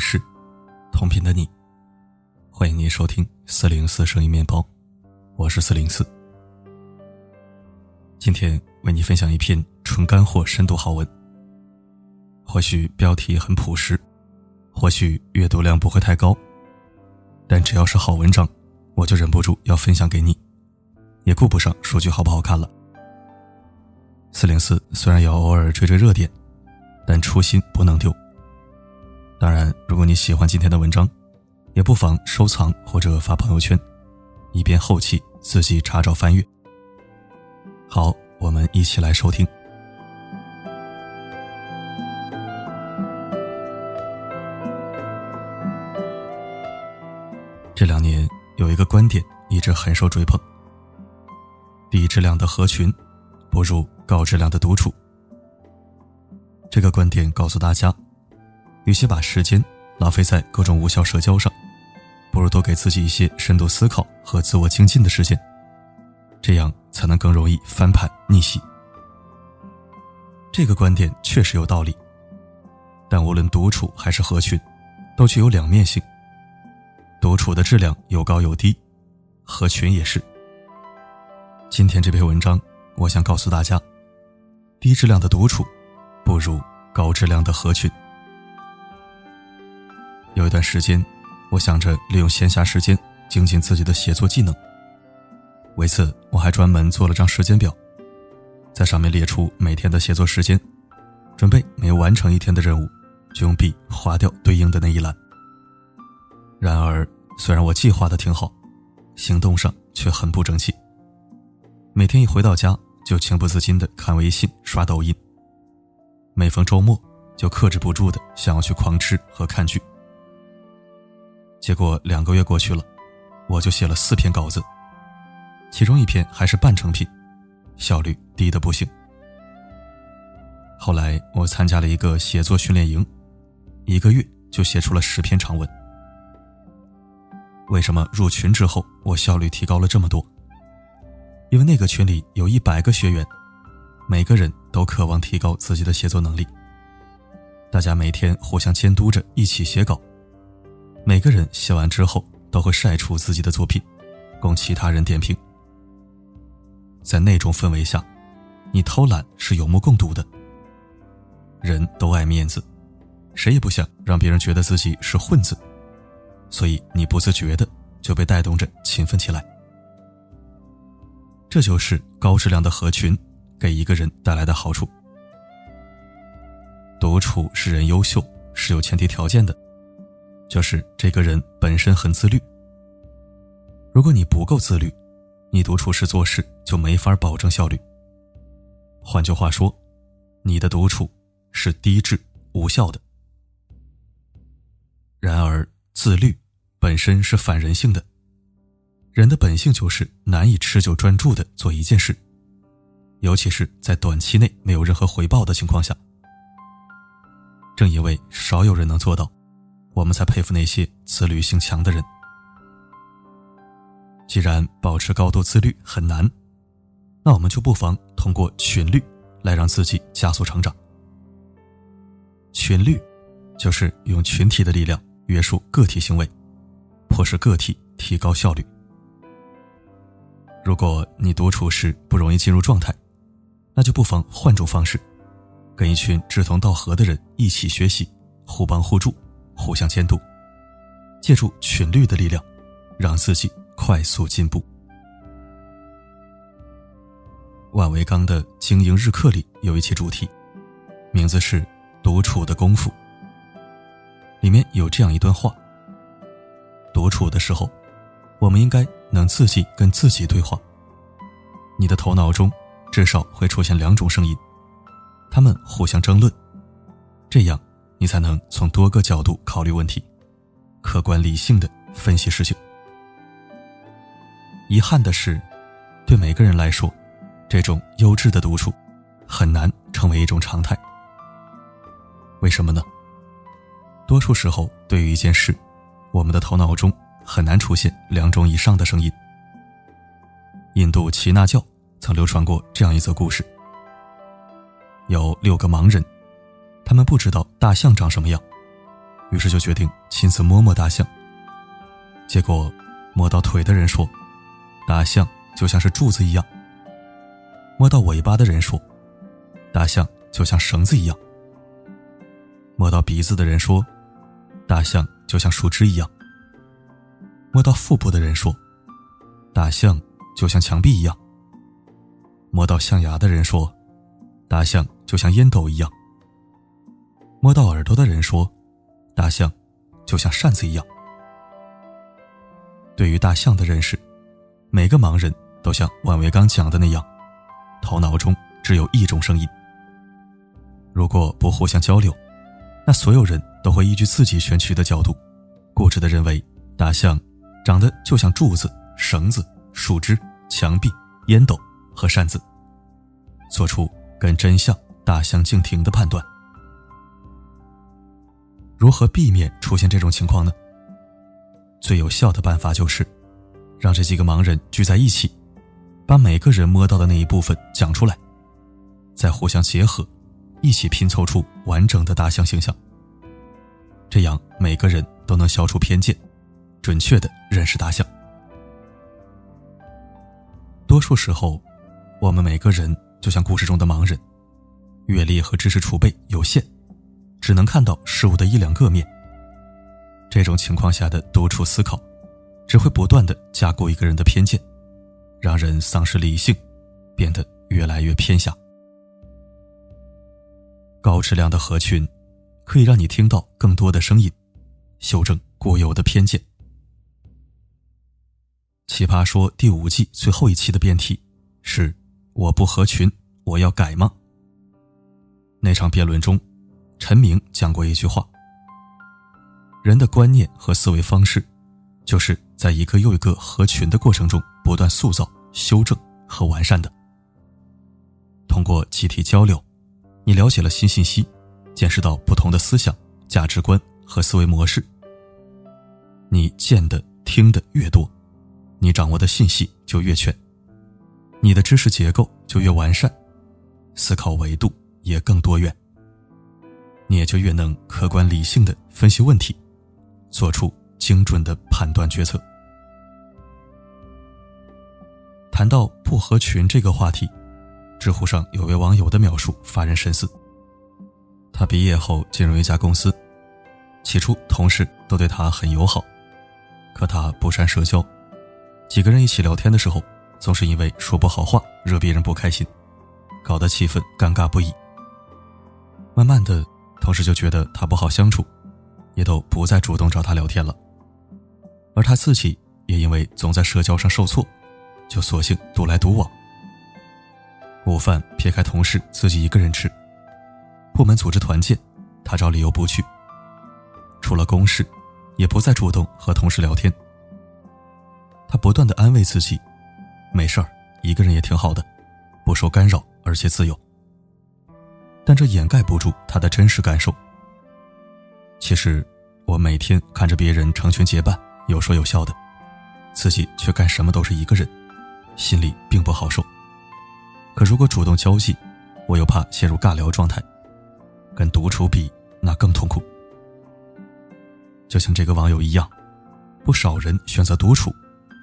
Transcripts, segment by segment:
是，同频的你，欢迎您收听四零四声音面包，我是四零四。今天为你分享一篇纯干货深度好文。或许标题很朴实，或许阅读量不会太高，但只要是好文章，我就忍不住要分享给你，也顾不上数据好不好看了。四零四虽然要偶尔追追热点，但初心不能丢。当然，如果你喜欢今天的文章，也不妨收藏或者发朋友圈，以便后期自己查找翻阅。好，我们一起来收听。这两年有一个观点一直很受追捧：低质量的合群，不如高质量的独处。这个观点告诉大家。与其把时间浪费在各种无效社交上，不如多给自己一些深度思考和自我精进的时间，这样才能更容易翻盘逆袭。这个观点确实有道理，但无论独处还是合群，都具有两面性。独处的质量有高有低，合群也是。今天这篇文章，我想告诉大家，低质量的独处，不如高质量的合群。有一段时间，我想着利用闲暇时间精进自己的写作技能。为此，我还专门做了张时间表，在上面列出每天的写作时间，准备每完成一天的任务，就用笔划掉对应的那一栏。然而，虽然我计划的挺好，行动上却很不争气。每天一回到家，就情不自禁的看微信、刷抖音。每逢周末，就克制不住的想要去狂吃和看剧。结果两个月过去了，我就写了四篇稿子，其中一篇还是半成品，效率低的不行。后来我参加了一个写作训练营，一个月就写出了十篇长文。为什么入群之后我效率提高了这么多？因为那个群里有一百个学员，每个人都渴望提高自己的写作能力，大家每天互相监督着一起写稿。每个人写完之后都会晒出自己的作品，供其他人点评。在那种氛围下，你偷懒是有目共睹的。人都爱面子，谁也不想让别人觉得自己是混子，所以你不自觉的就被带动着勤奋起来。这就是高质量的合群给一个人带来的好处。独处使人优秀是有前提条件的。就是这个人本身很自律。如果你不够自律，你独处时做事就没法保证效率。换句话说，你的独处是低质无效的。然而，自律本身是反人性的，人的本性就是难以持久专注的做一件事，尤其是在短期内没有任何回报的情况下。正因为少有人能做到。我们才佩服那些自律性强的人。既然保持高度自律很难，那我们就不妨通过群律来让自己加速成长。群律就是用群体的力量约束个体行为，迫使个体提高效率。如果你独处时不容易进入状态，那就不妨换种方式，跟一群志同道合的人一起学习，互帮互助。互相监督，借助群律的力量，让自己快速进步。万维钢的《经营日课》里有一期主题，名字是“独处的功夫”。里面有这样一段话：独处的时候，我们应该能自己跟自己对话。你的头脑中至少会出现两种声音，他们互相争论，这样。你才能从多个角度考虑问题，客观理性的分析事情。遗憾的是，对每个人来说，这种优质的独处很难成为一种常态。为什么呢？多数时候，对于一件事，我们的头脑中很难出现两种以上的声音。印度耆那教曾流传过这样一则故事：有六个盲人。他们不知道大象长什么样，于是就决定亲自摸摸大象。结果，摸到腿的人说，大象就像是柱子一样；摸到尾巴的人说，大象就像绳子一样；摸到鼻子的人说，大象就像树枝一样；摸到腹部的人说，大象就像墙壁一样；摸到象牙的人说，大象就像烟斗一样；摸到耳朵的人说。大象就像扇子一样。对于大象的认识，每个盲人都像万维刚讲的那样，头脑中只有一种声音。如果不互相交流，那所有人都会依据自己选取的角度，固执的认为大象长得就像柱子、绳子、树枝、墙壁、烟斗和扇子，做出跟真相大相径庭的判断。如何避免出现这种情况呢？最有效的办法就是，让这几个盲人聚在一起，把每个人摸到的那一部分讲出来，再互相结合，一起拼凑出完整的大象形象。这样每个人都能消除偏见，准确的认识大象。多数时候，我们每个人就像故事中的盲人，阅历和知识储备有限。只能看到事物的一两个面。这种情况下的独处思考，只会不断的加固一个人的偏见，让人丧失理性，变得越来越偏狭。高质量的合群，可以让你听到更多的声音，修正固有的偏见。奇葩说第五季最后一期的辩题是：我不合群，我要改吗？那场辩论中。陈明讲过一句话：“人的观念和思维方式，就是在一个又一个合群的过程中不断塑造、修正和完善的。通过集体交流，你了解了新信息，见识到不同的思想、价值观和思维模式。你见的、听的越多，你掌握的信息就越全，你的知识结构就越完善，思考维度也更多元。”你也就越能客观理性的分析问题，做出精准的判断决策。谈到不合群这个话题，知乎上有位网友的描述发人深思。他毕业后进入一家公司，起初同事都对他很友好，可他不善社交，几个人一起聊天的时候，总是因为说不好话惹别人不开心，搞得气氛尴尬不已。慢慢的。同事就觉得他不好相处，也都不再主动找他聊天了。而他自己也因为总在社交上受挫，就索性独来独往。午饭撇开同事自己一个人吃，部门组织团建，他找理由不去。除了公事，也不再主动和同事聊天。他不断的安慰自己，没事儿，一个人也挺好的，不受干扰，而且自由。但这掩盖不住他的真实感受。其实，我每天看着别人成群结伴、有说有笑的，自己却干什么都是一个人，心里并不好受。可如果主动交际，我又怕陷入尬聊状态，跟独处比，那更痛苦。就像这个网友一样，不少人选择独处，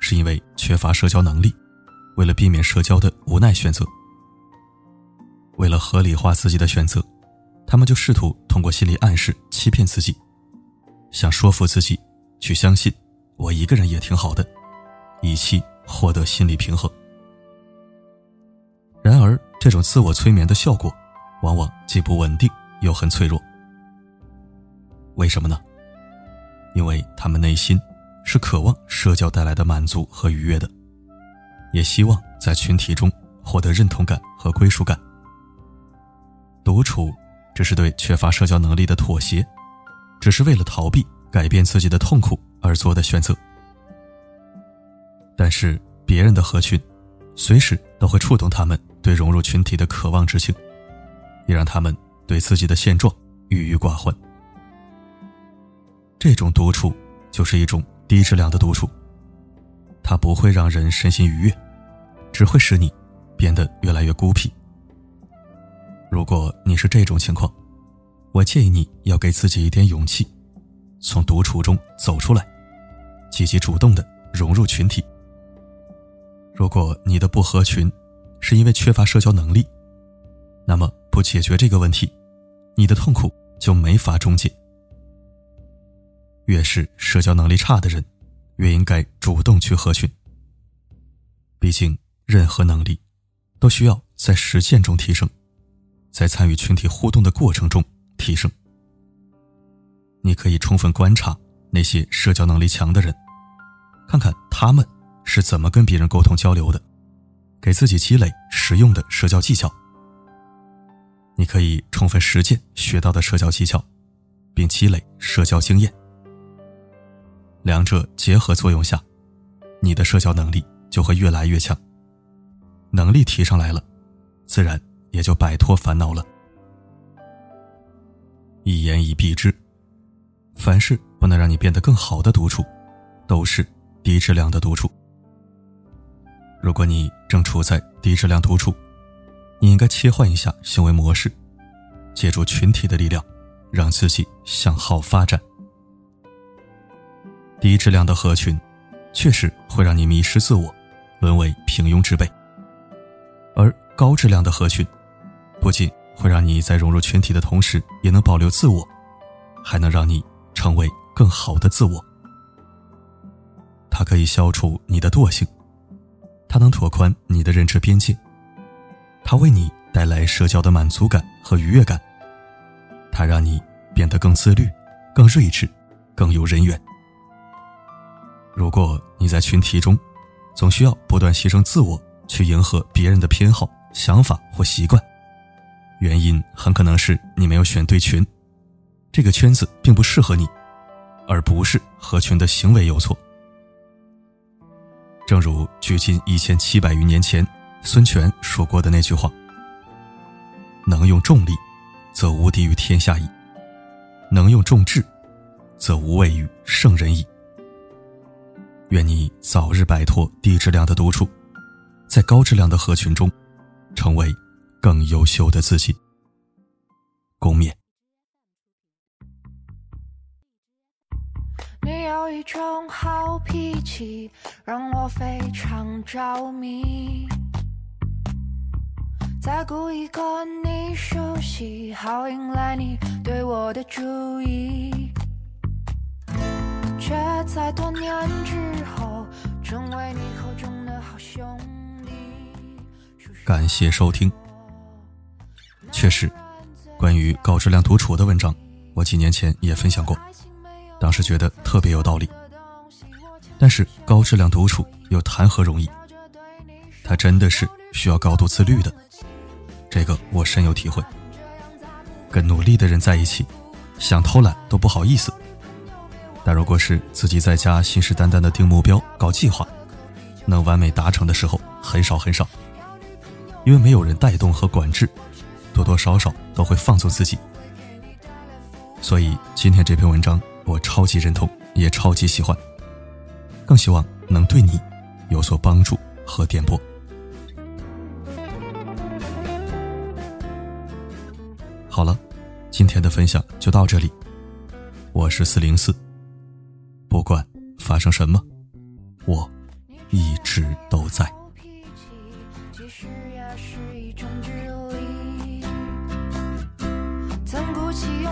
是因为缺乏社交能力，为了避免社交的无奈选择。为了合理化自己的选择，他们就试图通过心理暗示欺骗自己，想说服自己去相信我一个人也挺好的，以期获得心理平衡。然而，这种自我催眠的效果，往往既不稳定又很脆弱。为什么呢？因为他们内心是渴望社交带来的满足和愉悦的，也希望在群体中获得认同感和归属感。独处只是对缺乏社交能力的妥协，只是为了逃避改变自己的痛苦而做的选择。但是别人的合群，随时都会触动他们对融入群体的渴望之情，也让他们对自己的现状郁郁寡欢。这种独处就是一种低质量的独处，它不会让人身心愉悦，只会使你变得越来越孤僻。如果你是这种情况，我建议你要给自己一点勇气，从独处中走出来，积极主动的融入群体。如果你的不合群是因为缺乏社交能力，那么不解决这个问题，你的痛苦就没法终结。越是社交能力差的人，越应该主动去合群。毕竟，任何能力都需要在实践中提升，在参与群体互动的过程中提升。你可以充分观察那些社交能力强的人，看看他们是怎么跟别人沟通交流的，给自己积累实用的社交技巧。你可以充分实践学到的社交技巧，并积累社交经验。两者结合作用下，你的社交能力就会越来越强。能力提上来了，自然也就摆脱烦恼了。一言以蔽之，凡事不能让你变得更好的独处，都是低质量的独处。如果你正处在低质量独处，你应该切换一下行为模式，借助群体的力量，让自己向好发展。低质量的合群，确实会让你迷失自我，沦为平庸之辈；而高质量的合群，不仅会让你在融入群体的同时也能保留自我，还能让你成为更好的自我。它可以消除你的惰性，它能拓宽你的认知边界，它为你带来社交的满足感和愉悦感，它让你变得更自律、更睿智、更有人缘。如果你在群体中，总需要不断牺牲自我去迎合别人的偏好、想法或习惯，原因很可能是你没有选对群，这个圈子并不适合你，而不是合群的行为有错。正如距今一千七百余年前孙权说过的那句话：“能用重力，则无敌于天下矣；能用重智，则无畏于圣人矣。”愿你早日摆脱低质量的独处，在高质量的合群中，成为更优秀的自己。共勉。你有一种好脾气，让我非常着迷。在故意跟你熟悉，好引来你对我的注意。却在多年之后成为你口中的好兄弟。感谢收听。确实，关于高质量独处的文章，我几年前也分享过，当时觉得特别有道理。但是高质量独处又谈何容易？它真的是需要高度自律的，这个我深有体会。跟努力的人在一起，想偷懒都不好意思。但如果是自己在家信誓旦旦的定目标、搞计划，能完美达成的时候很少很少，因为没有人带动和管制，多多少少都会放纵自己。所以今天这篇文章我超级认同，也超级喜欢，更希望能对你有所帮助和点拨。好了，今天的分享就到这里，我是四零四。不管发生什么，我一直都在。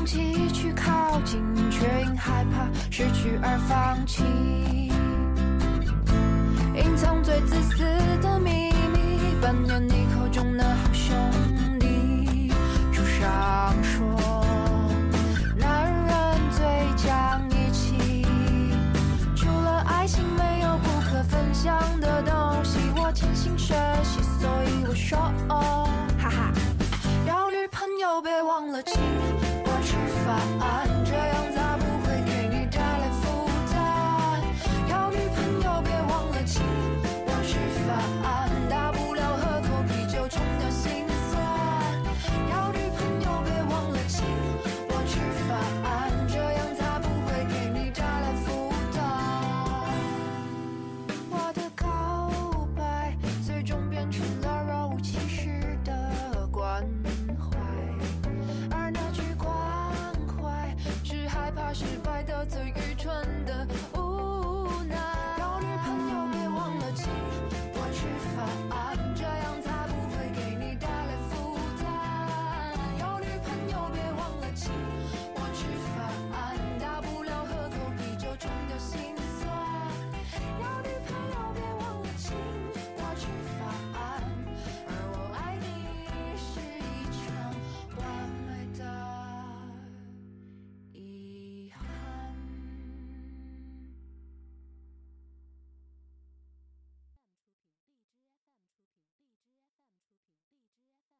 勇气去靠近，却因害怕失去而放弃。隐藏最自私的秘密，扮演你口中的好兄弟。